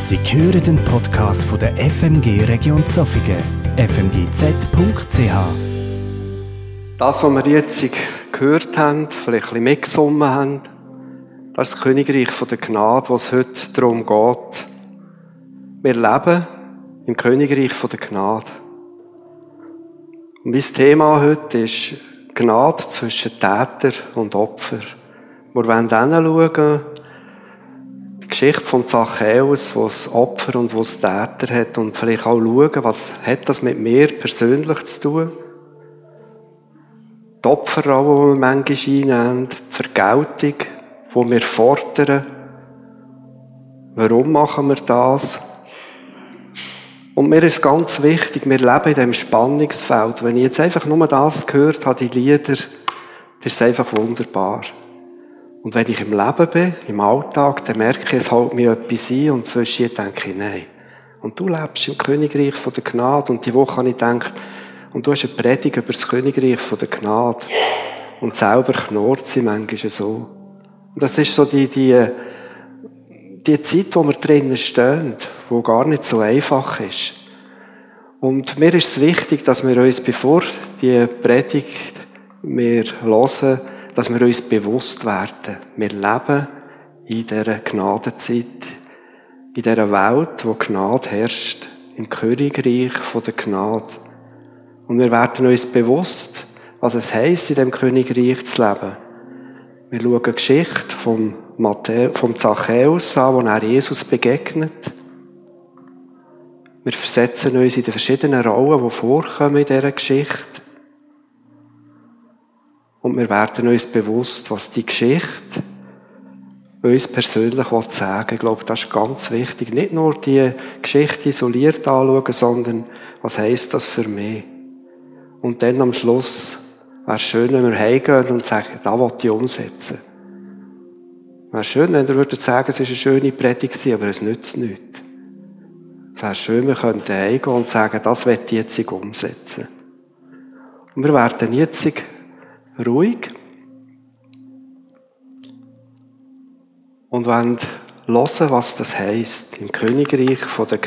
Sie hören den Podcast von der FMG Region Zofingen, fmgz.ch. Das, was wir jetzt gehört haben, vielleicht ein bisschen mitgesungen haben, das ist das Königreich der Gnade, was heute darum geht. Wir leben im Königreich der Gnade. Und mein Thema heute ist Gnade zwischen Täter und Opfer. Wir wollen hinschauen, Geschichte von Zachäus, wo es Opfer und wo es Täter hat und vielleicht auch schauen, was hat das mit mir persönlich zu tun? Die Opferrolle, die wir manchmal einnehmen, die Vergeltung, die wir fordern. Warum machen wir das? Und mir ist ganz wichtig, wir leben in diesem Spannungsfeld. Wenn ich jetzt einfach nur das gehört habe, die Lieder, das ist einfach wunderbar. Und wenn ich im Leben bin, im Alltag, dann merke ich, es hält mir etwas ein und zwischen denke ich, nein. Und du lebst im Königreich von der Gnade und die Woche habe ich gedacht, und du hast eine Predigt über das Königreich von der Gnade. Und selber knurrt sie manchmal so. Und das ist so die, die, die Zeit, wo wir drinnen stehen, wo gar nicht so einfach ist. Und mir ist es wichtig, dass wir uns, bevor die Predigt wir hören, dass wir uns bewusst werden. Wir leben in dieser Gnadenzeit, in dieser Welt, wo Gnade herrscht, im Königreich der Gnade. Und wir werden uns bewusst, was es heisst, in dem Königreich zu leben. Wir schauen die Geschichte vom, Matthäus, vom Zachäus an, wo er Jesus begegnet. Wir versetzen uns in die verschiedenen Rollen, die vorkommen in dieser Geschichte. Und wir werden uns bewusst, was die Geschichte uns persönlich sagen will. Ich glaube, das ist ganz wichtig. Nicht nur die Geschichte isoliert anschauen, sondern was heisst das für mich? Und dann am Schluss wäre es schön, wenn wir heimgehen und sagen, da will ich umsetzen. Wäre schön, wenn ihr würdet sagen, es war eine schöne Predigt, aber es nützt nichts. Es wäre schön, wir könnten heimgehen und sagen, das will ich jetzt umsetzen. Und wir werden jetzt ruhig und wollen hören, was das heisst, im Königreich von der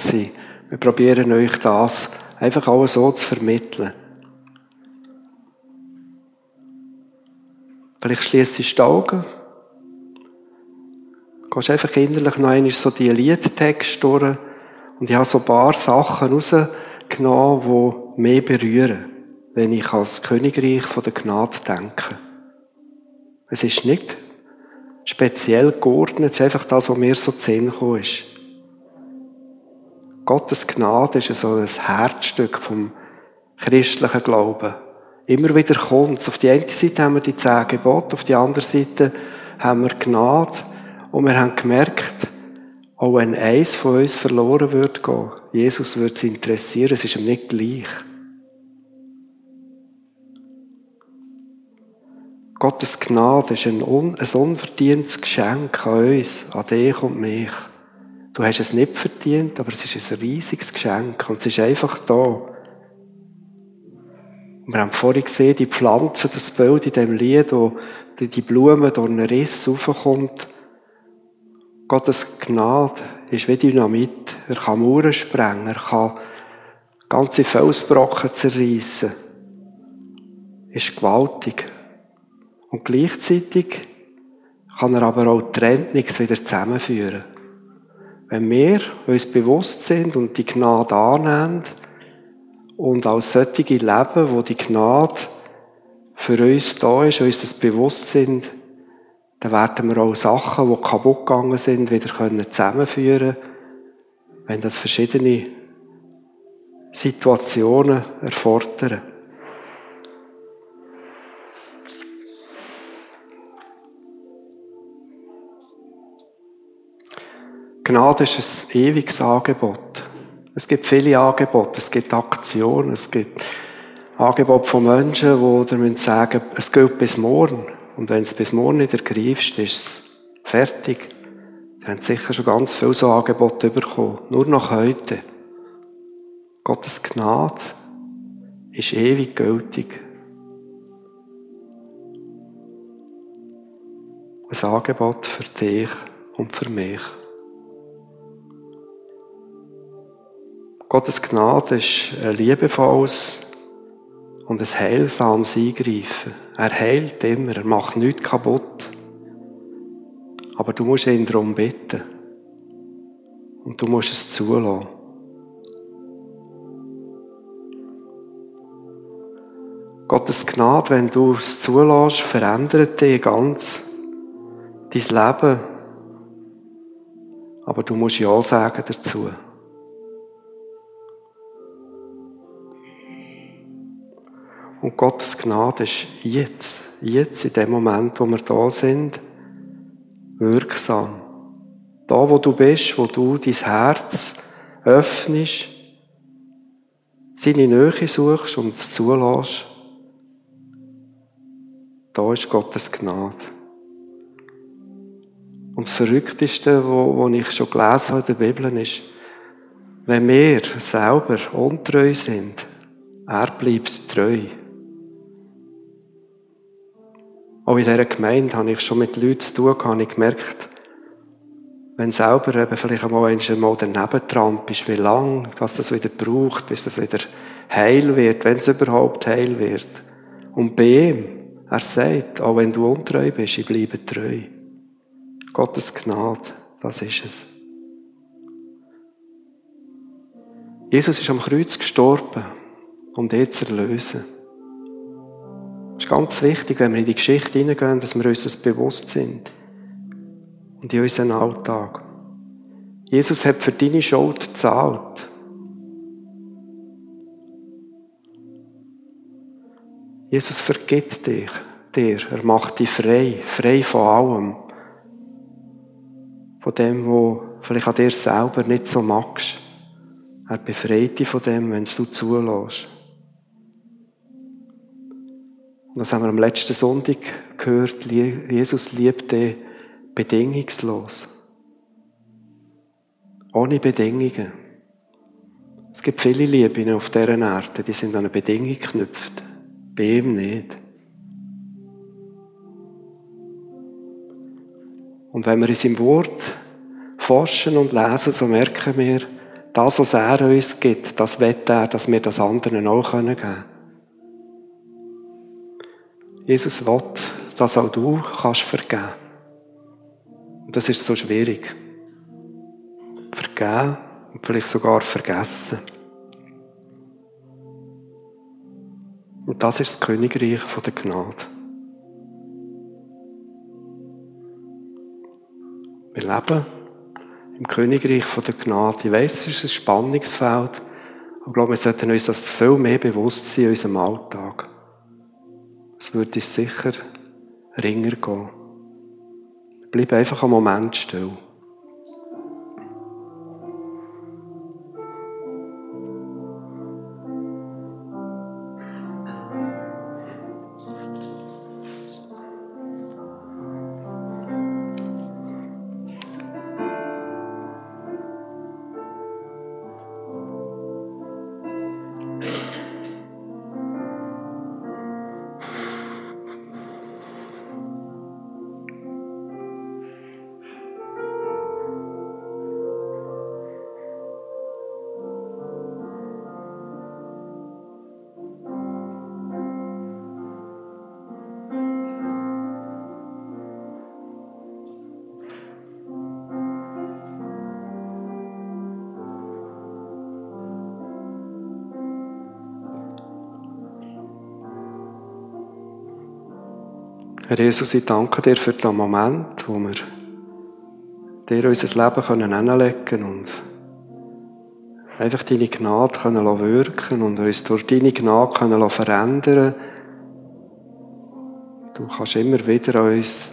sein. Wir probieren euch das einfach auch so zu vermitteln. Vielleicht schließt du die Augen. Gehst einfach innerlich noch einmal so die Liedtext durch. Und ich habe so ein paar Sachen rausgenommen, die mich berühren wenn ich als Königreich von der Gnade denke. Es ist nicht speziell geordnet, es ist einfach das, was mir so zu sehen ist. Gottes Gnade ist so ein Herzstück vom christlichen Glauben. Immer wieder kommt es. Auf die eine Seite haben wir die zehn Gebote, auf die andere Seite haben wir Gnade. Und wir haben gemerkt, auch wenn eins von uns verloren wird gehen, Jesus wird es interessieren, es ist ihm nicht gleich. Gottes Gnade ist ein, un ein unverdientes Geschenk an uns, an dich und mich. Du hast es nicht verdient, aber es ist ein riesiges Geschenk und es ist einfach da. Wir haben vorhin gesehen, die Pflanze, das Bild in dem Lied, wo die Blume durch einen Riss raufkommt. Gottes Gnade ist wie Dynamit. Er kann Mauern sprengen, er kann ganze Felsbrocken zerreißen. Ist gewaltig. Und gleichzeitig kann er aber auch die Trennung wieder zusammenführen. Wenn wir uns bewusst sind und die Gnade annehmen und als solche leben, wo die Gnade für uns da ist, uns das bewusst sind, dann werden wir auch Sachen, die kaputt gegangen sind, wieder zusammenführen können, wenn das verschiedene Situationen erfordern. Gnade ist ein ewiges Angebot. Es gibt viele Angebote, es gibt Aktionen, es gibt Angebote von Menschen, die dir sagen es gilt bis morgen. Und wenn es bis morgen nicht ergreifst, ist es fertig. Ihr habt sicher schon ganz viele so Angebote bekommen. Nur noch heute. Gottes Gnade ist ewig gültig. Ein Angebot für dich und für mich. Gottes Gnade ist ein liebevolles und ein heilsames Eingreifen. Er heilt immer, er macht nichts kaputt. Aber du musst ihn darum bitten. Und du musst es zulassen. Gottes Gnade, wenn du es zulässt, verändert dich ganz dein Leben. Aber du musst Ja sagen dazu. Und Gottes Gnade ist jetzt, jetzt in dem Moment, wo wir da sind, wirksam. Da, wo du bist, wo du dein Herz öffnest, seine Nähe suchst und es zulässt, da ist Gottes Gnade. Und das Verrückteste, was ich schon gelesen habe in der Bibel, ist, wenn wir selber untreu sind, er bleibt treu. In dieser Gemeinde habe ich schon mit Leuten zu tun, habe ich gemerkt, wenn selber eben vielleicht einmal einmal daneben trampst, wie lange dass das wieder braucht, bis das wieder heil wird, wenn es überhaupt heil wird. Und bei ihm, er sagt, auch wenn du untreu bist, ich bleibe treu. Gottes Gnade, das ist es. Jesus ist am Kreuz gestorben, dich zu erlösen. Es ist ganz wichtig, wenn wir in die Geschichte hineingehen, dass wir uns das bewusst sind. Und in unserem Alltag. Jesus hat für deine Schuld gezahlt. Jesus vergibt dich, dir. Er macht dich frei, frei von allem. Von dem, wo vielleicht an dir selber nicht so magst. Er befreit dich von dem, wenn du zulässt. Und das haben wir am letzten Sonntag gehört. Jesus liebt dich bedingungslos. Ohne Bedingungen. Es gibt viele Lieben auf dieser Erde, die sind an eine Bedingung geknüpft. Bei ihm nicht. Und wenn wir in seinem Wort forschen und lesen, so merken wir, das, was er uns gibt, das wird er, dass wir das anderen auch geben können. Jesus will, dass auch du kannst vergeben. Und das ist so schwierig. Vergeben und vielleicht sogar vergessen. Und das ist das Königreich der Gnade. Wir leben im Königreich der Gnade. Ich weiss, es ist ein Spannungsfeld, aber ich glaube, wir sollten uns das viel mehr bewusst sein in unserem Alltag. Es würde uns sicher ringer gehen. Bleib einfach einen Moment still. Herr Jesus, ich danke dir für den Moment, wo wir dir unser Leben können und einfach deine Gnade können wirken und uns durch deine Gnade können verändern Du kannst immer wieder uns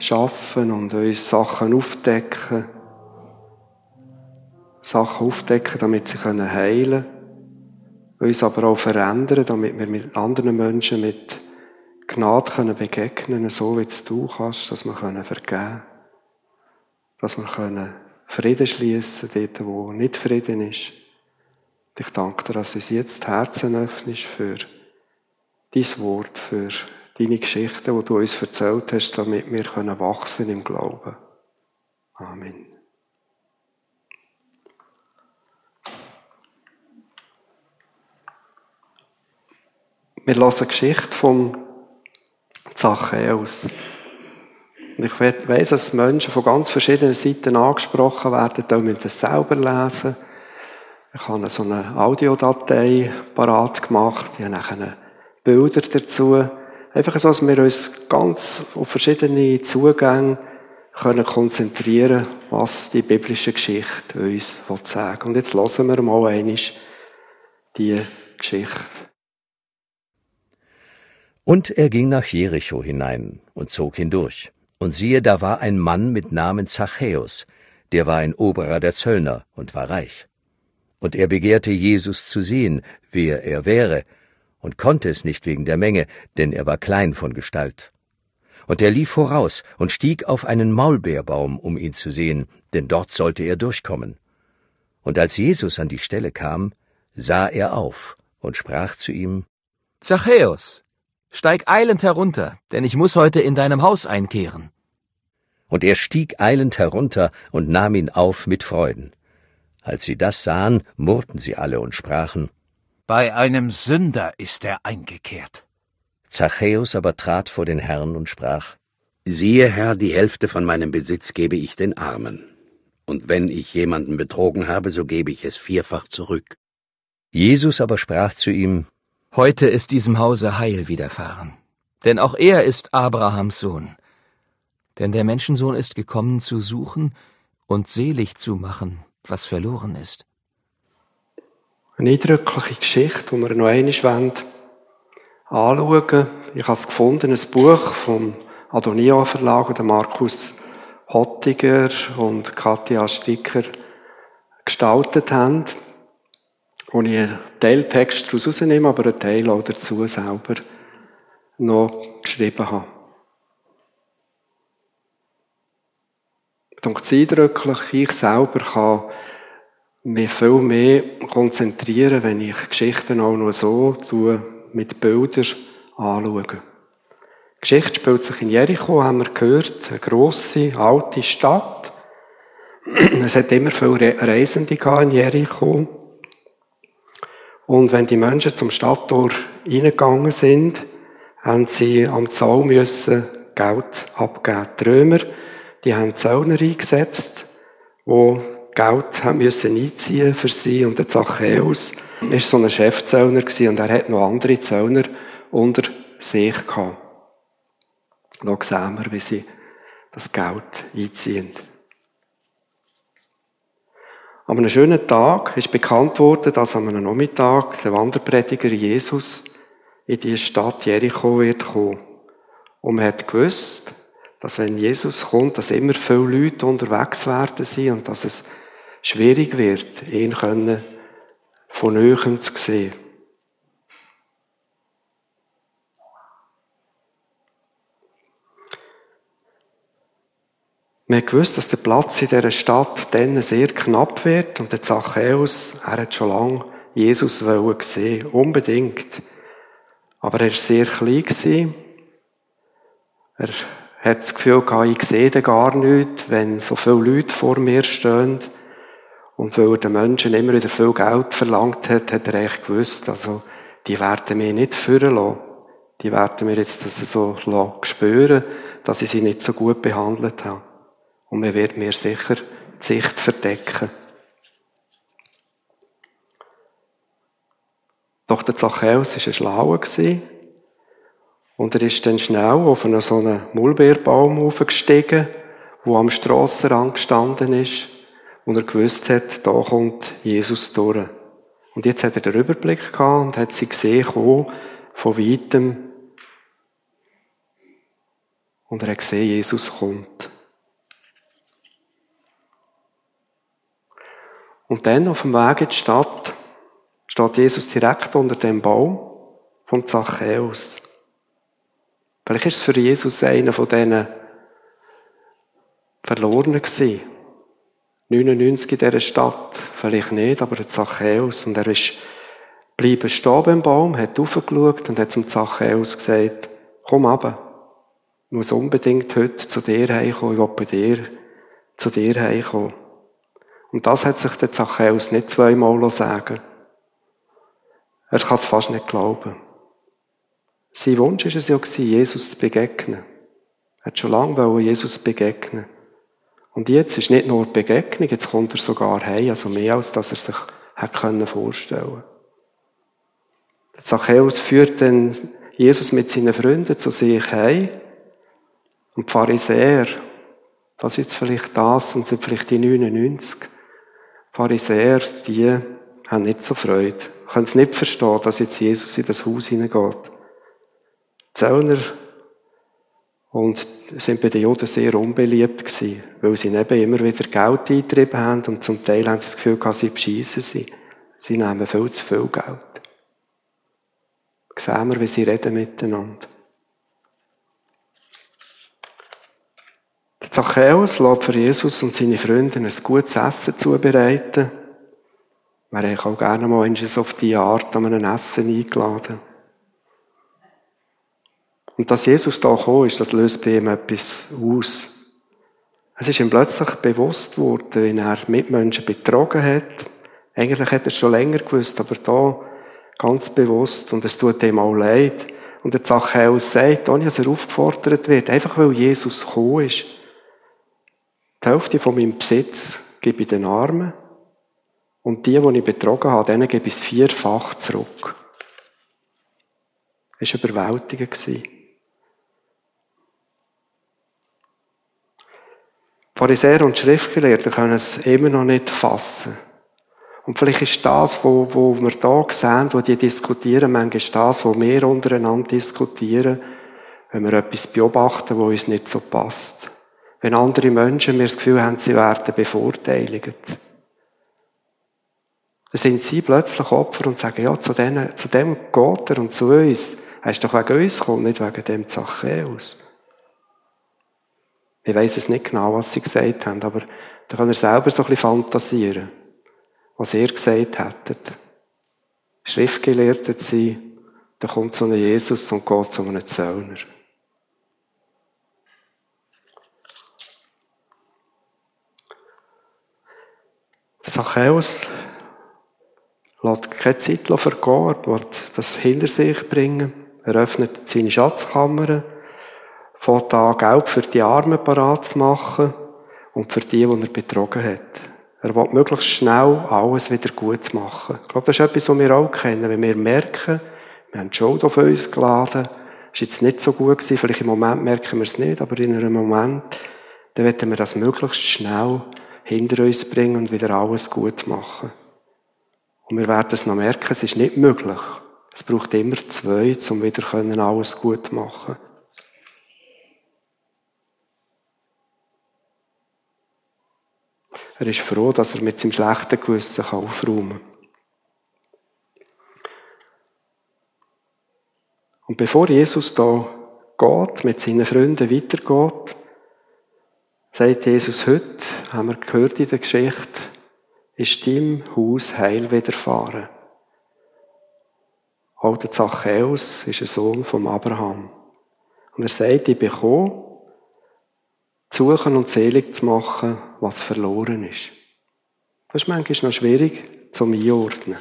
schaffen und uns Sachen aufdecken. Sachen aufdecken, damit sie heilen können. Uns aber auch verändern, damit wir mit anderen Menschen mit Gnade können begegnen so wie es du kannst, dass wir können vergeben dass wir können Frieden schließen dort, wo nicht Frieden ist. Ich danke dir, dass du uns jetzt Herzen öffnest für dein Wort, für deine Geschichte, die du uns erzählt hast, damit wir können wachsen im Glauben. Amen. Wir lassen Geschichte vom Zachäus. Und ich weiss, dass Menschen von ganz verschiedenen Seiten angesprochen werden, da müssen das selber lesen. Ich habe so eine Audiodatei parat gemacht, ich habe nachher Bilder dazu. Einfach so, dass wir uns ganz auf verschiedene Zugänge können konzentrieren, was die biblische Geschichte uns sagen Und jetzt hören wir mal einmal die Geschichte. Und er ging nach Jericho hinein und zog hindurch. Und siehe, da war ein Mann mit Namen Zachäus, der war ein Oberer der Zöllner und war reich. Und er begehrte Jesus zu sehen, wer er wäre, und konnte es nicht wegen der Menge, denn er war klein von Gestalt. Und er lief voraus und stieg auf einen Maulbeerbaum, um ihn zu sehen, denn dort sollte er durchkommen. Und als Jesus an die Stelle kam, sah er auf und sprach zu ihm Zachäus, steig eilend herunter, denn ich muss heute in deinem Haus einkehren. Und er stieg eilend herunter und nahm ihn auf mit Freuden. Als sie das sahen, murrten sie alle und sprachen Bei einem Sünder ist er eingekehrt. Zachäus aber trat vor den Herrn und sprach Siehe, Herr, die Hälfte von meinem Besitz gebe ich den Armen. Und wenn ich jemanden betrogen habe, so gebe ich es vierfach zurück. Jesus aber sprach zu ihm, Heute ist diesem Hause Heil widerfahren, denn auch er ist Abrahams Sohn. Denn der Menschensohn ist gekommen zu suchen und selig zu machen, was verloren ist. Eine eindrückliche Geschichte, die wir noch einmal anschauen Ich habe es gefunden, ein Buch vom Adonia Verlag, der Markus Hottiger und Katja Sticker gestaltet haben wo ich einen Teiltext daraus rausnehme, aber einen Teil auch dazu selber noch geschrieben habe. Denkt es eindrücklich, ich selber kann mich viel mehr konzentrieren, wenn ich Geschichten auch nur so tue, mit Bildern anschaue. Die Geschichte spielt sich in Jericho, haben wir gehört, eine grosse, alte Stadt. Es hat immer viele Reisende in Jericho. Und wenn die Menschen zum Stadttor reingegangen sind, haben sie am Zaun müssen Geld abgeben. Die Römer, die haben Zöllner eingesetzt, die Geld haben müssen einziehen für sie. Und der Zachäus war so ein Chefzöllner und er hat noch andere Zöllner unter sich gehabt. Da sehen wir, wie sie das Geld einziehen. An einem schönen Tag ist bekannt worden, dass an einem Nachmittag der Wanderprediger Jesus in die Stadt Jericho wird kommen. Und man hat gewusst, dass wenn Jesus kommt, dass immer viele Leute unterwegs werden sind und dass es schwierig wird, ihn von Nähem zu sehen. Wir haben gewusst, dass der Platz in dieser Stadt dann sehr knapp wird und der Zachäus, er hat schon lange Jesus sehen unbedingt. Aber er war sehr klein. Er hat das Gefühl gehabt, ich sehe den gar nicht, wenn so viele Leute vor mir stehen. Und weil er den Menschen immer wieder viel Geld verlangt hat, hat er eigentlich gewusst, also, die werden mich nicht führen lassen. Die werden mir jetzt das so spüren, dass ich sie nicht so gut behandelt habe. Und man wird mir sicher die Sicht verdecken. Doch der Zachäus war ein Schlauer und er ist dann schnell auf einen so einen Mulbeerbaum aufgestiegen, wo am Strassenrand gestanden ist und er gewusst hat, da kommt Jesus durch. Und jetzt hat er den Überblick gehabt und hat sie gesehen, von weitem. Und er hat gesehen, Jesus kommt. Und dann auf dem Weg in die Stadt steht Jesus direkt unter dem Baum vom Zachäus. Vielleicht ist es für Jesus einer von diesen Verlorenen gewesen. 99 in dieser Stadt. Vielleicht nicht, aber Zachäus. Und er ist bleiben stehen beim Baum, hat aufgeschaut und hat zum Zachäus gesagt, komm ab. Ich muss unbedingt heute zu dir heimkommen. Ich will bei dir zu dir heimkommen. Und das hat sich der Zachäus nicht zweimal sagen Er kann es fast nicht glauben. Sein Wunsch war es ja, Jesus zu begegnen. Er hat schon lange Jesus begegnen. Und jetzt ist nicht nur Begegnung, jetzt kommt er sogar heim, also mehr als dass er sich hätte vorstellen können. Der Zachäus führt dann Jesus mit seinen Freunden zu sich heim. Und die Pharisäer, das ist jetzt vielleicht das und sind vielleicht die 99. Pharisäer, die haben nicht so Freude. Können es nicht verstehen, dass jetzt Jesus in das Haus hineingeht. Die Zöllner und sind bei den Juden sehr unbeliebt gewesen, weil sie eben immer wieder Geld eingetrieben haben und zum Teil haben sie das Gefühl gehabt, sie beschissen sie. Sie nehmen viel zu viel Geld. Sehen wir, wie sie reden miteinander. Zachäus lässt für Jesus und seine Freunde ein gutes Essen zubereiten. Wir haben auch gerne mal auf diese Art an einem Essen eingeladen. Und dass Jesus da gekommen ist, das löst bei ihm etwas aus. Es ist ihm plötzlich bewusst worden, wie er Mitmenschen betrogen hat. Eigentlich hat er es schon länger gewusst, aber da ganz bewusst. Und es tut ihm auch leid. Und der Zachäus sagt, ohne dass er aufgefordert wird, einfach weil Jesus gekommen ist, die Hälfte von meinem Besitz gebe ich den Armen und die, die ich betrogen habe, denen gebe ich es vierfach zurück. Es war überwältigend. Pharisäer und Schriftgelehrte können es immer noch nicht fassen. Und vielleicht ist das, wo, wo wir da sehen, wo die diskutieren, manchmal das, wo wir untereinander diskutieren, wenn wir etwas beobachten, wo uns nicht so passt. Wenn andere Menschen mir das Gefühl haben, sie werden bevorteiligt. Dann sind sie plötzlich Opfer und sagen, ja, zu, denen, zu dem geht er und zu uns. Er ist doch wegen uns gekommen, nicht wegen dem Zachäus. Ich weiss es nicht genau, was sie gesagt haben, aber da kann er selber so ein bisschen fantasieren, was ihr gesagt hättet. Schriftgelehrte sein, da kommt so ein Jesus und geht zu einem Zöllner. Zachäus lässt keine Zeit vergehen, er wird das hinter sich bringen. Er öffnet seine Schatzkammer, fängt an, Geld für die Armen parat zu machen und für die, die er betrogen hat. Er will möglichst schnell alles wieder gut machen. Ich glaube, das ist etwas, was wir auch kennen. Wenn wir merken, wir haben die Schuld auf uns geladen, ist jetzt nicht so gut gewesen, vielleicht im Moment merken wir es nicht, aber in einem Moment, dann werden wir das möglichst schnell hinter uns bringen und wieder alles gut machen. Und wir werden es noch merken, es ist nicht möglich. Es braucht immer zwei, um wieder alles gut machen Er ist froh, dass er mit seinem schlechten Gewissen aufräumen kann. Und bevor Jesus da geht, mit seinen Freunden weitergeht, sagt Jesus heute, haben wir gehört in der Geschichte, ist deinem Haus Heil widerfahren. Auch der Zachäus ist ein Sohn von Abraham. Und er sagt, ich bin gekommen, zu suchen und selig zu machen, was verloren ist. Das ist manchmal noch schwierig zum Einordnen.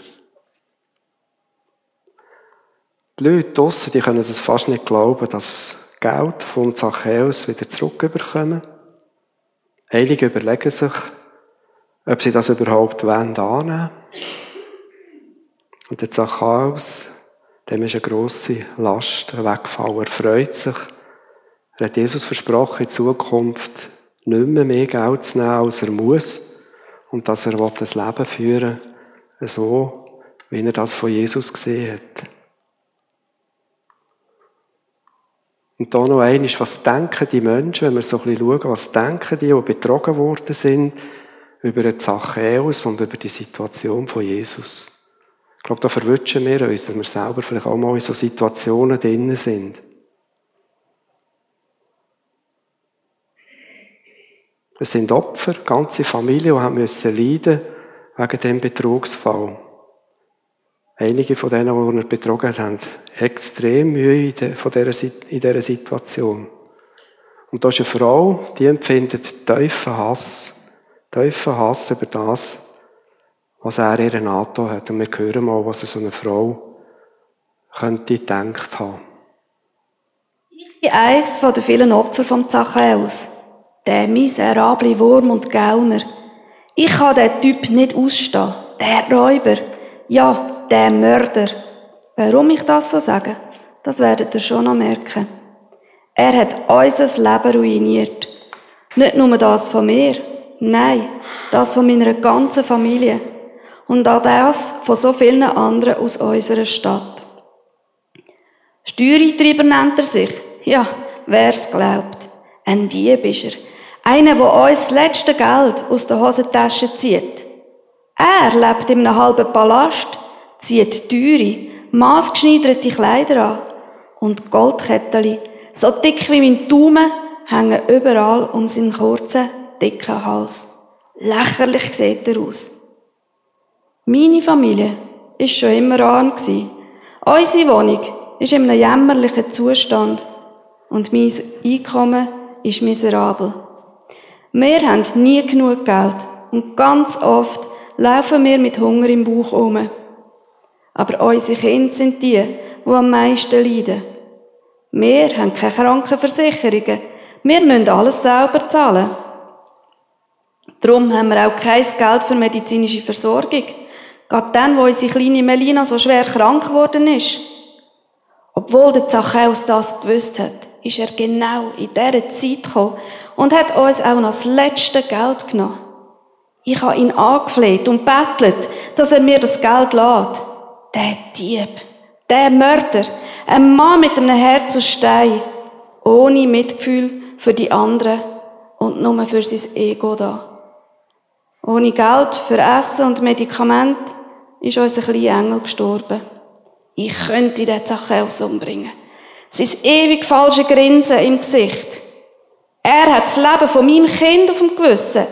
Die Leute draussen, die können das fast nicht glauben, dass Geld von Zachäus wieder zurückbekommen. Heilige überlegen sich, ob sie das überhaupt wollen, annehmen Und der Zachäus, dem ist eine grosse Last weggefallen. Er freut sich. Er hat Jesus versprochen, in Zukunft nicht mehr mehr Geld zu nehmen, als er muss. Und dass er das Leben führen will, so, wie er das von Jesus gesehen hat. Und da noch eines, was denken die Menschen, wenn wir so ein bisschen schauen, was denken die, die betrogen worden sind, über die Zachäus und über die Situation von Jesus. Ich glaube, da verwünschen wir uns, dass wir selber vielleicht auch mal in so Situationen drinnen sind. Es sind Opfer, ganze Familien, die haben müssen leiden wegen dem Betrugsfall. Einige von denen, die er betrogen haben extrem Mühe in dieser Situation. Und da ist eine Frau, die empfindet tiefen Hass. Tiefen Hass über das, was er ihr angetan hat. Und wir hören mal, was so eine Frau könnte gedacht haben. eins von den vielen Opfern vom Zachäus. Der miserable Wurm und Gauner. Ich kann den Typ nicht ausstehen. Der Räuber. Ja, der Mörder. Warum ich das so sage, das werdet ihr schon noch merken. Er hat unser Leben ruiniert. Nicht nur das von mir, nein, das von meiner ganzen Familie. Und auch das von so vielen anderen aus unserer Stadt. Steuereintreiber nennt er sich. Ja, wer's glaubt. Ein Dieb ist er. Einer, der uns das letzte Geld aus der Hosentasche zieht. Er lebt in einem halben Palast, zieht teure, maßgeschneiderte Kleider an und Goldkettchen, so dick wie mein Daumen, hängen überall um seinen kurzen, dicken Hals. Lächerlich sieht er aus. Meine Familie ist schon immer arm Unsere Wohnung ist in einem jämmerlichen Zustand und mein Einkommen ist miserabel. Wir haben nie genug Geld und ganz oft laufen wir mit Hunger im Bauch um. Aber unsere Kinder sind die, die am meisten leiden. Wir haben keine Krankenversicherungen. Wir müssen alles selber zahlen. Darum haben wir auch kein Geld für medizinische Versorgung. Gerade dann, wo unsere kleine Melina so schwer krank geworden ist. Obwohl der Zachäus das gewusst hat, ist er genau in dieser Zeit gekommen und hat uns auch noch das letzte Geld genommen. Ich habe ihn angefleht und bettelt, dass er mir das Geld lädt. Der Dieb, der Mörder, ein Mann mit einem Herz aus Stein, ohne Mitgefühl für die anderen und nur für sein Ego da. Ohne Geld für Essen und Medikament ist unser kleiner Engel gestorben. Ich könnte den Zachäus umbringen. Sein ewig falsche Grinsen im Gesicht. Er hat das Leben von meinem Kind auf dem Gewissen.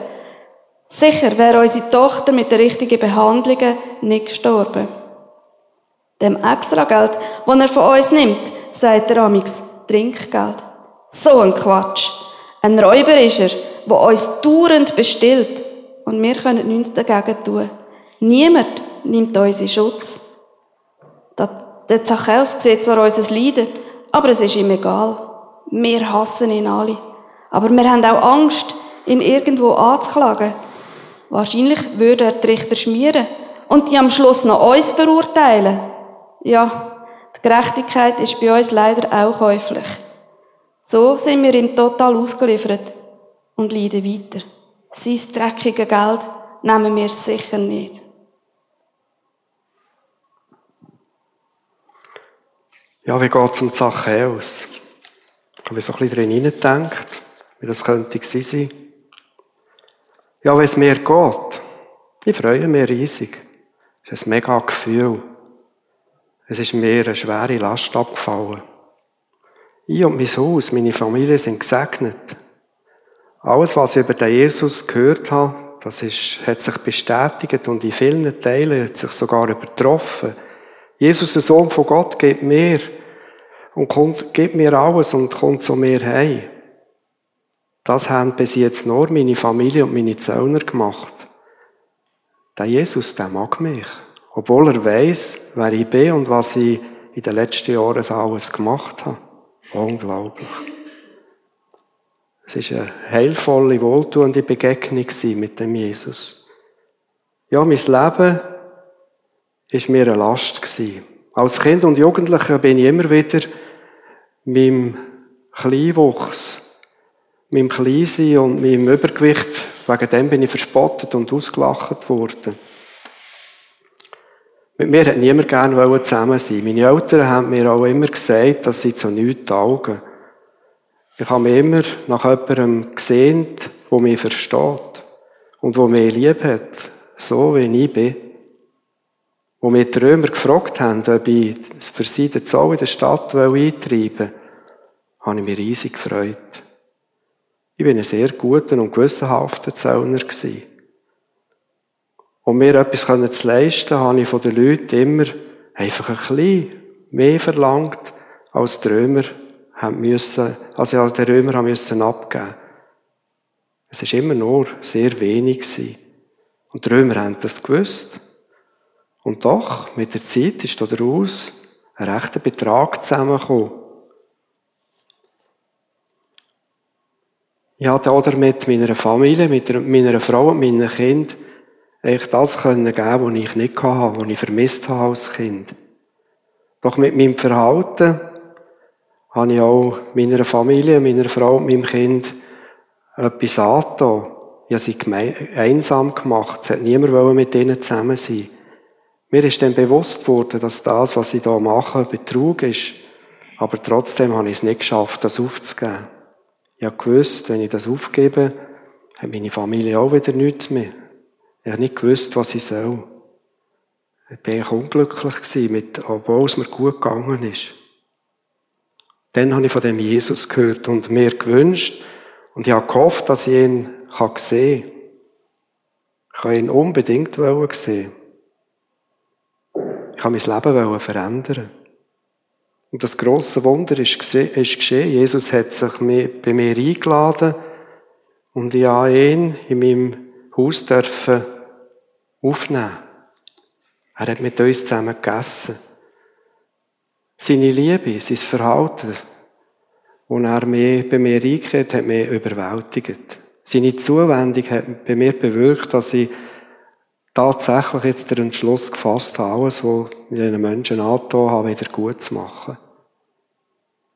Sicher wäre unsere Tochter mit den richtigen Behandlungen nicht gestorben. Dem Extrageld, das er von uns nimmt, sagt der Amix, Trinkgeld. So ein Quatsch. Ein Räuber ist er, der uns dauernd bestillt. Und wir können nichts dagegen tun. Niemand nimmt uns in Schutz. Der Zachäus sieht zwar unser Leiden, aber es ist ihm egal. Wir hassen ihn alle. Aber wir haben auch Angst, ihn irgendwo anzuklagen. Wahrscheinlich würde er die Richter schmieren und die am Schluss noch uns verurteilen. Ja, die Gerechtigkeit ist bei uns leider auch häufig. So sind wir ihm total ausgeliefert und leiden weiter. Sein dreckiges Geld nehmen wir sicher nicht. Ja, wie geht es um die Sache aus? Ich habe so ein bisschen drin denkt, wie das könnte sein. Ja, wenn es mir geht, ich freue mich riesig. Es ist ein mega Gefühl. Es ist mir eine schwere Last abgefallen. Ich und mein Haus, meine Familie sind gesegnet. Alles, was ich über den Jesus gehört habe, das ist, hat sich bestätigt und in vielen Teilen hat sich sogar übertroffen. Jesus, der Sohn von Gott, gibt mir und kommt, gibt mir alles und kommt zu mir heim. Das haben bis jetzt nur meine Familie und meine Zöllner gemacht. Der Jesus, der mag mich. Obwohl er weiß, wer ich bin und was ich in den letzten Jahren alles gemacht habe. Unglaublich. Es war eine heilvolle, wohltuende Begegnung mit dem Jesus. Ja, mein Leben war mir eine Last. Als Kind und Jugendlicher bin ich immer wieder meinem Kleinwuchs, meinem Kleinsein und meinem Übergewicht, wegen dem bin ich verspottet und ausgelacht worden. Mit mir hat niemand gerne zusammen sein. Meine Eltern haben mir auch immer gesagt, dass sie zu nichts taugen. Ich habe mich immer nach jemandem gesehnt, der mich versteht und der mich lieb hat, so wie ich bin. Wo mir die Römer gefragt haben, ob ich für sie den Zoll in der Stadt eintreiben will, habe ich mich riesig gefreut. Ich bin ein sehr guter und gewissenhafter Zöllner. Um mir etwas zu leisten, habe ich von den Leuten immer einfach ein bisschen mehr verlangt, als die Römer haben müssen, als ich als Römer haben müssen abgeben. Es ist immer nur sehr wenig. Und die Römer haben das gewusst. Und doch, mit der Zeit ist daraus ein rechter Betrag zusammengekommen. Ich hatte oder mit meiner Familie, mit meiner Frau und meinen Kind eigentlich das können geben, was ich nicht hatte, was ich vermisst habe als Kind. Doch mit meinem Verhalten habe ich auch meiner Familie, meiner Frau und meinem Kind etwas angetan. Ich habe sie einsam gemacht. Es hat niemand mit ihnen zusammen sein. Mir ist dann bewusst worden, dass das, was ich da mache, Betrug ist. Aber trotzdem habe ich es nicht geschafft, das aufzugeben. Ich habe gewusst, wenn ich das aufgebe, hat meine Familie auch wieder nichts mehr. Ich habe nicht gewusst, was ich soll. Ich bin ich unglücklich mit, obwohl es mir gut gegangen ist. Dann habe ich von dem Jesus gehört und mir gewünscht und ich habe gehofft, dass ich ihn sehen kann. Ich habe ihn unbedingt sehen. Ich habe mein Leben verändern. Und das große Wunder ist, geschehen. Jesus hat sich bei mir eingeladen und ich habe ihn in meinem Haus dürfen aufnehmen. Er hat mit uns zusammen gegessen. Seine Liebe, sein Verhalten, und er mich, bei mir eingekehrt hat, mich überwältigt. Seine Zuwendung hat bei mir bewirkt, dass ich tatsächlich jetzt den Entschluss gefasst habe, alles, was ich diesen Menschen angetan habe, wieder gut zu machen.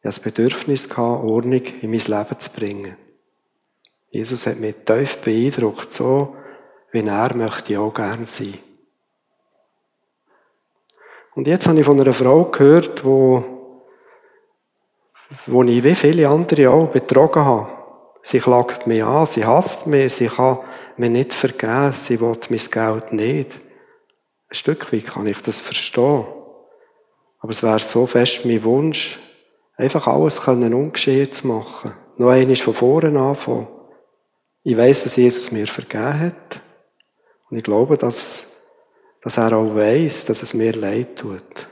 Ich hatte das Bedürfnis, Ordnung in mein Leben zu bringen. Jesus hat mich tief beeindruckt, so wie er möchte auch gern sein. Und jetzt habe ich von einer Frau gehört, wo, wo ich wie viele andere auch betrogen habe. Sie klagt mich an, sie hasst mich, sie kann mir nicht vergeben, sie will mein Geld nicht. Ein Stück weit kann ich das verstehen. Aber es wäre so fest mein Wunsch, einfach alles können ungeschehen zu machen. Noch einmal von vorne anfangen. Ich weiß, dass Jesus mir vergeben hat. Und ich glaube, dass, dass er auch weiß, dass es mir leid tut.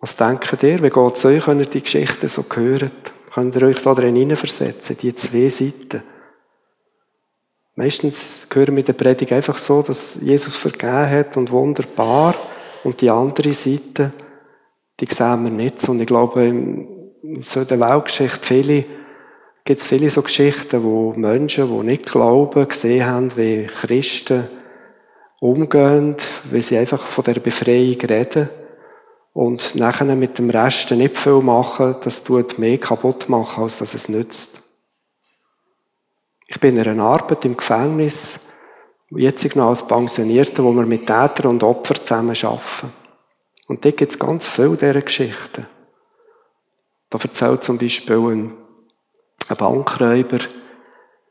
Was denkt ihr, wie geht es euch, wenn ihr die Geschichte so hört? Könnt ihr euch da drin hineinversetzen, die zwei Seiten? Meistens hören wir der Predigt einfach so, dass Jesus vergeben hat und wunderbar. Und die andere Seite, die sehen wir nicht. Und ich glaube, in so der Weltgeschichte viele, gibt es viele so Geschichten, wo Menschen, die nicht glauben, gesehen haben, wie Christen umgehen, wie sie einfach von der Befreiung reden und nachher mit dem Rest nicht viel machen, das tut mehr kaputt machen, als dass es nützt. Ich bin in einer Arbeit im Gefängnis, jetzt noch als Pensionierter, wo wir mit Tätern und Opfern zusammen arbeiten. Und dort gibt es ganz viele dieser Geschichten. Da erzählt zum Beispiel ein, ein Bankräuber,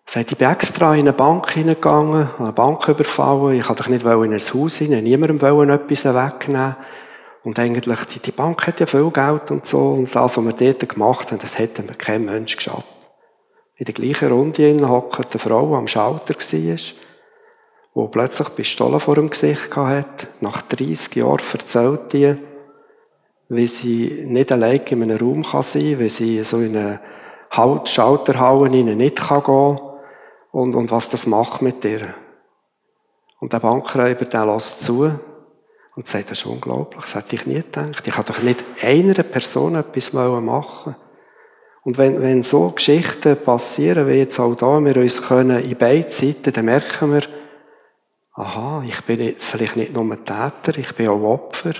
sagt, ich bin extra in eine Bank hineingegangen, eine Bank überfallen, ich wollte nicht in ein Haus hinein, niemandem etwas wegnehmen und eigentlich, die, die Bank hat ja viel Geld und so. Und das, was wir dort gemacht haben, das hätte mir kein Mensch geschafft. In der gleichen Runde hockt eine Frau am Schalter war, wo plötzlich Pistolen vor dem Gesicht hatte. Nach 30 Jahren erzählt die, wie sie nicht allein in einem Raum kann sein kann, wie sie so in eine Schalterhalle nicht gehen kann und, und was das macht mit ihr. Und der Bankräuber, der lässt zu und sagt, das ist unglaublich, das hätte ich nie gedacht. Ich kann doch nicht einer Person etwas machen Und wenn, wenn so Geschichten passieren, wie jetzt auch da, wir uns können in beiden Seiten, dann merken wir, aha, ich bin vielleicht nicht nur ein Täter, ich bin auch Opfer.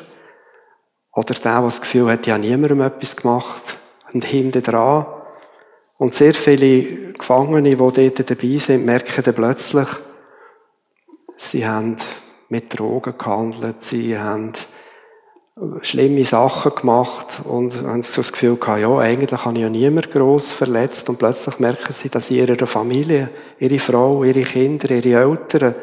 Oder der, der das Gefühl hat, ja niemandem etwas gemacht. Und hinten dran. Und sehr viele Gefangene, die dort dabei sind, merken dann plötzlich, sie haben mit Drogen gehandelt, sie haben schlimme Sachen gemacht und haben so das Gefühl gehabt, ja, eigentlich habe ich ja niemand gross verletzt und plötzlich merken sie, dass ihre Familie, ihre Frau, ihre Kinder, ihre Eltern,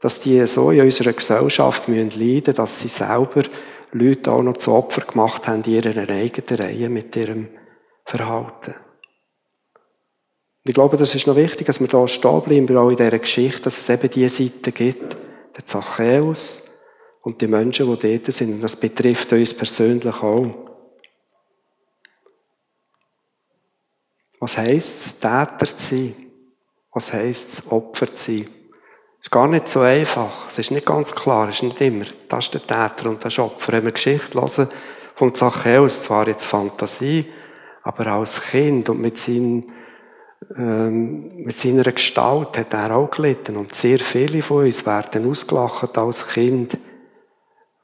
dass die so in unserer Gesellschaft müssen leiden, dass sie selber Leute auch noch zu Opfer gemacht haben in ihrer eigenen Reihe mit ihrem Verhalten. Und ich glaube, das ist noch wichtig, dass wir da stehen bleiben, auch in dieser Geschichte, dass es eben diese Seite gibt, der Zachäus und die Menschen, die dort sind. Und das betrifft uns persönlich auch. Was heisst es, Täter zu sein? Was heisst es, Opfer zu sein? Es ist gar nicht so einfach. Es ist nicht ganz klar. Es ist nicht immer, das ist der Täter und das ist Opfer. Wenn wir Geschichte hören von Zachäus, zwar jetzt Fantasie, aber als Kind und mit, seinen, ähm, mit seiner Gestalt hat er auch gelitten. Und sehr viele von uns werden ausgelacht als Kind,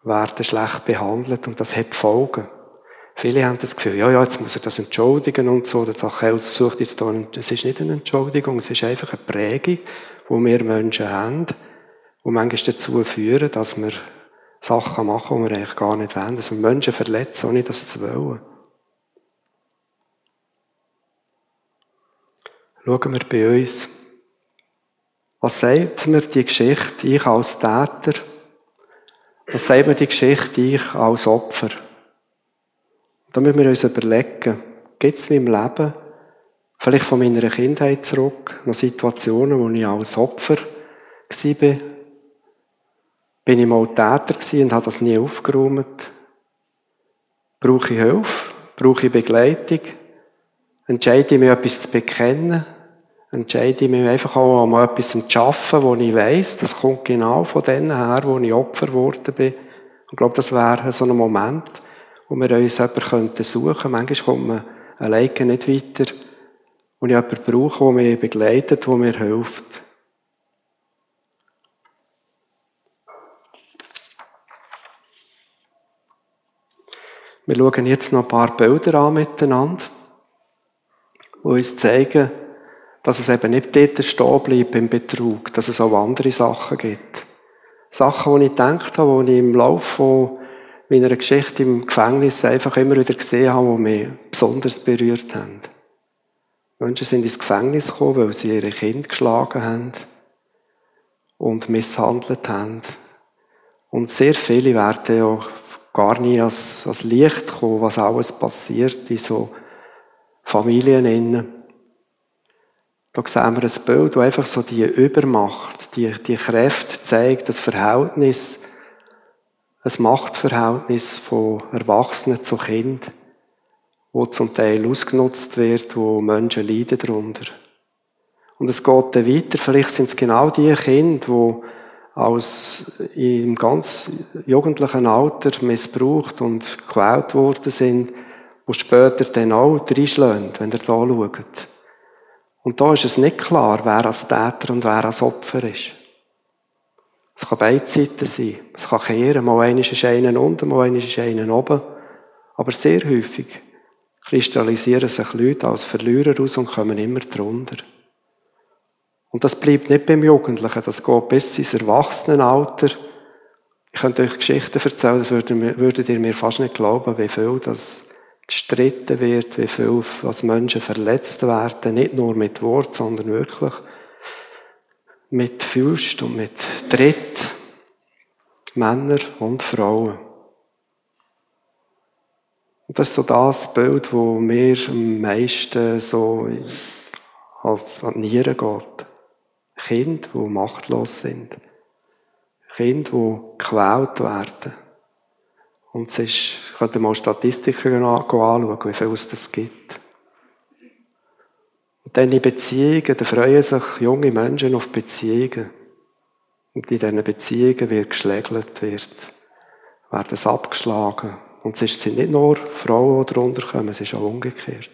werden schlecht behandelt und das hat Folgen. Viele haben das Gefühl, ja, ja, jetzt muss er das entschuldigen und so. Der Zachäus versucht jetzt da, es ist nicht eine Entschuldigung, es ist einfach eine Prägung, die wir Menschen haben, die manchmal dazu führen, dass wir Sachen machen, die wir eigentlich gar nicht wollen. Dass wir Menschen verletzen, ohne das zu wollen. Schauen wir bei uns. Was sagt mir die Geschichte, ich als Täter? Was sagt mir die Geschichte, ich als Opfer? Da müssen wir uns überlegen, gibt es in meinem Leben, vielleicht von meiner Kindheit zurück, noch Situationen, wo ich als Opfer war, bin ich mal Täter und habe das nie aufgeräumt? Brauche ich Hilfe? Brauche ich Begleitung? Entscheide ich mich, etwas zu bekennen? Entscheide ich mich einfach auch mal etwas zu schaffen, wo ich weiss, das kommt genau von denen her, wo ich Opfer geworden bin. Ich glaube, das wäre so ein Moment, wo wir uns jemanden suchen könnten. Manchmal kommt man alleine nicht weiter. Und ich jemanden brauche, der mich begleitet, der mir hilft. Wir schauen jetzt noch ein paar Bilder an miteinander, die uns zeigen, dass es eben nicht dort stehen bleibt im Betrug, dass es auch andere Sachen gibt. Sachen, die ich gedacht habe, die ich im Laufe meiner Geschichte im Gefängnis einfach immer wieder gesehen habe, die mich besonders berührt haben. Menschen sind ins Gefängnis gekommen, weil sie ihre Kinder geschlagen haben und misshandelt haben. Und sehr viele werden ja gar nie als, als Licht kommen, was alles passiert in so Familien. Da sehen wir ein Bild, wo einfach so die Übermacht, die, die Kräfte zeigt, das Verhältnis, ein Machtverhältnis von Erwachsenen zu Kind, wo zum Teil ausgenutzt wird, wo Menschen leiden darunter. Und es geht dann weiter, vielleicht sind es genau die Kinder, die als im ganz jugendlichen Alter missbraucht und gequält worden sind, wo später dann auch reinschlägt, wenn ihr da schaut. Und da ist es nicht klar, wer als Täter und wer als Opfer ist. Es kann beide Seiten sein. Es kann kehren, mal einer ist einer unten, mal einer ist einer oben. Aber sehr häufig kristallisieren sich Leute als Verlierer aus und kommen immer drunter. Und das bleibt nicht beim Jugendlichen, das geht bis ins Erwachsenenalter. Ich könnte euch Geschichten erzählen, das würdet ihr mir fast nicht glauben, wie viel das gestritten wird, wie viel was Menschen verletzt werden, nicht nur mit Wort, sondern wirklich mit Füßt und mit Tritt, Männer und Frauen. Und das ist so das Bild, wo mir am meisten so halt an die Nieren geht. Kinder, die machtlos sind. Kinder, die gequält werden. Und es ist, ich könnte mal Statistiken anschauen, wie viel es das gibt. Und dann in Beziehungen, da freuen sich junge Menschen auf Beziehungen. Und in diesen Beziehungen wird geschlägelt, wird, werden es abgeschlagen. Und es sind nicht nur Frauen, die darunter kommen, es ist auch umgekehrt.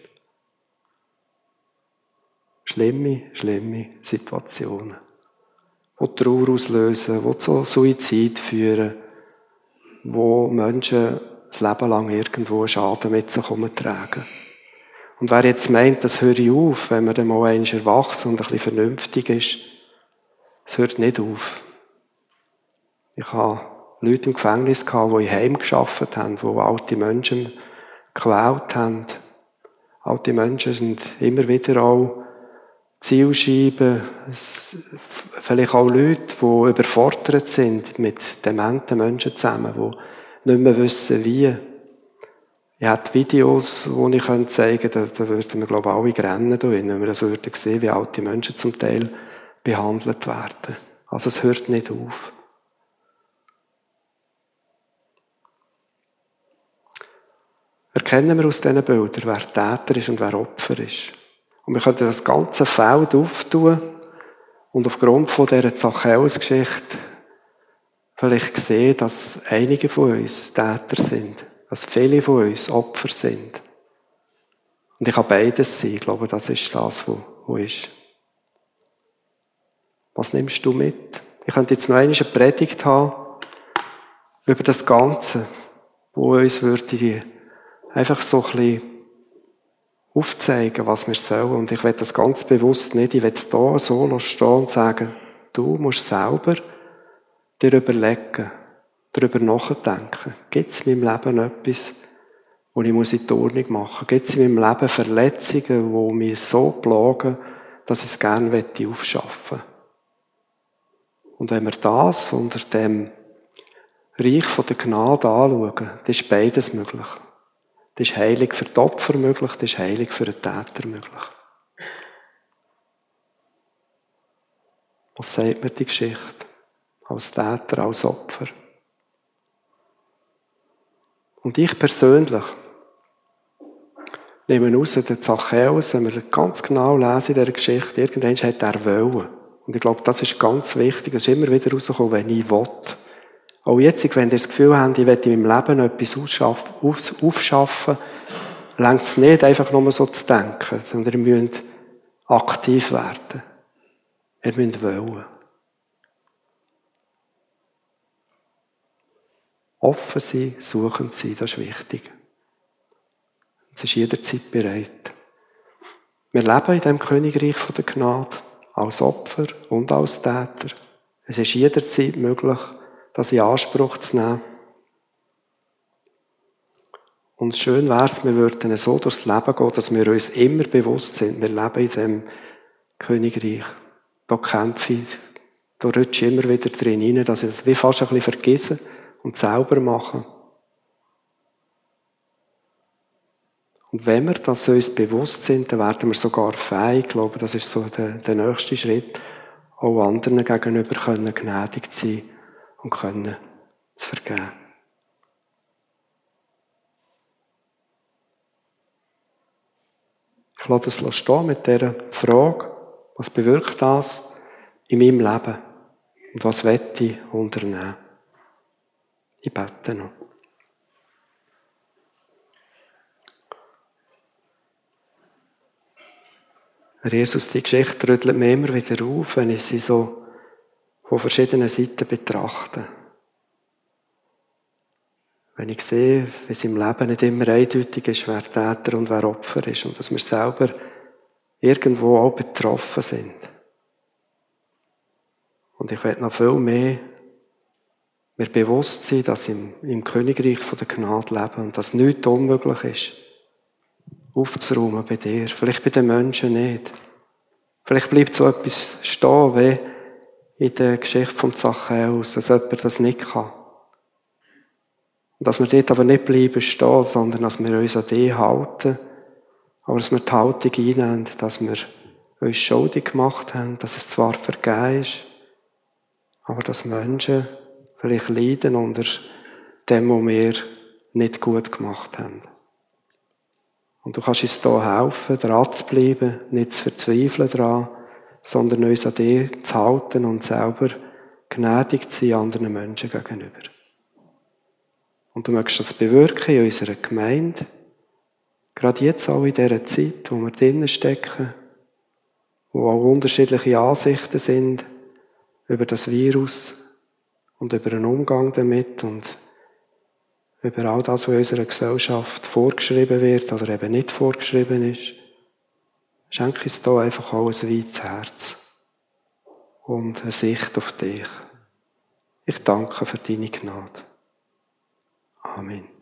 Schlimme, schlimme Situationen. Die Trauer auslösen, die zu Suizid führen, wo Menschen das Leben lang irgendwo Schaden mit sich herumtragen. Und wer jetzt meint, das höre ich auf, wenn man dann mal einmal erwachsen und ein bisschen vernünftig ist, es hört nicht auf. Ich habe Leute im Gefängnis gehabt, die in Heim geschafft haben, die alte Menschen gequält haben. Alte Menschen sind immer wieder auch Zielscheiben, vielleicht auch Leute, die überfordert sind mit dementen Menschen zusammen, die nicht mehr wissen, wie. Ich habe Videos, die ich zeigen könnte, da, würden wir, glaube ich, alle rennen, wenn wir das würden sehen, wie alte Menschen zum Teil behandelt werden. Also es hört nicht auf. Erkennen wir aus diesen Bildern, wer Täter ist und wer Opfer ist. Und wir können das ganze Feld auftun und aufgrund von dieser Zachäus-Geschichte vielleicht sehen, dass einige von uns Täter sind. dass viele von uns Opfer sind. Und ich kann beides sein. Ich glaube, das ist das, was ist. Was nimmst du mit? Ich könnte jetzt noch eine Predigt haben über das Ganze, wo uns würde einfach so ein bisschen aufzeigen, was wir sollen. Und ich will das ganz bewusst nicht. Ich will es hier so stehen und sagen, du musst selber dir überlegen, darüber nachdenken. Gibt es in meinem Leben etwas, wo ich muss in die Ordnung machen muss? Gibt es in meinem Leben Verletzungen, die mich so plagen, dass ich es gerne aufschaffen möchte? Und wenn wir das unter dem Reich von der Gnade anschauen, dann ist beides möglich. Das ist heilig für die Opfer möglich, das ist heilig für den Täter möglich. Was sagt mir die Geschichte? Als Täter, als Opfer. Und ich persönlich nehme raus den Zachäus, wenn wir ganz genau lesen in dieser Geschichte, irgendwann hat er wollen. Und ich glaube, das ist ganz wichtig. Es ist immer wieder rausgekommen, wenn ich will. Auch jetzt, wenn ihr das Gefühl habt, ich will in meinem Leben etwas aufschaffen, längt es nicht einfach nur so zu denken, sondern ihr müsst aktiv werden. Ihr müsst wollen. Offen sein, suchend sein, das ist wichtig. Es ist jederzeit bereit. Wir leben in dem Königreich von der Gnade als Opfer und als Täter. Es ist jederzeit möglich, das in Anspruch zu nehmen. Und schön wäre es, wir würden so durchs Leben gehen, dass wir uns immer bewusst sind, wir leben in dem Königreich. Da kämpfe ich, da rutsche ich immer wieder drin rein, dass ich es wie fast ein bisschen vergesse und selber mache. Und wenn wir das uns bewusst sind, dann werden wir sogar fähig, ich glaube, das ist so der, der nächste Schritt, auch anderen gegenüber können gnädig sein und können zu vergeben. Ich lasse das stehen mit dieser Frage, was bewirkt das in meinem Leben und was wette ich unternehmen. Ich bete noch. Jesus, die Geschichte rüttelt mir immer wieder auf, wenn ich sie so von verschiedenen Seiten betrachte. Wenn ich sehe, wie es im Leben nicht immer eindeutig ist, wer Täter und wer Opfer ist und dass wir selber irgendwo auch betroffen sind. Und ich werde noch viel mehr mir bewusst sein, dass im, im Königreich von der Gnade leben und dass nichts unmöglich ist, aufzuräumen bei dir. Vielleicht bei den Menschen nicht. Vielleicht bleibt so etwas stehen, wie in der Geschichte vom Zachäus, dass jemand das nicht kann. Und dass wir dort aber nicht bleiben stehen, sondern dass wir uns an die halten, aber dass wir die Haltung einnehmen, dass wir uns schuldig gemacht haben, dass es zwar vergeben ist, aber dass Menschen vielleicht leiden unter dem, was wir nicht gut gemacht haben. Und du kannst uns hier helfen, dran zu bleiben, nicht zu verzweifeln dran, sondern uns an dir zu halten und selber gnädig zu sein anderen Menschen gegenüber. Und du möchtest das bewirken in unserer Gemeinde, gerade jetzt auch in dieser Zeit, wo wir drinnen stecken, wo auch unterschiedliche Ansichten sind über das Virus und über den Umgang damit und über all das, was in unserer Gesellschaft vorgeschrieben wird oder eben nicht vorgeschrieben ist. Schenke uns da einfach auch ein weites Herz und eine Sicht auf dich. Ich danke für deine Gnade. Amen.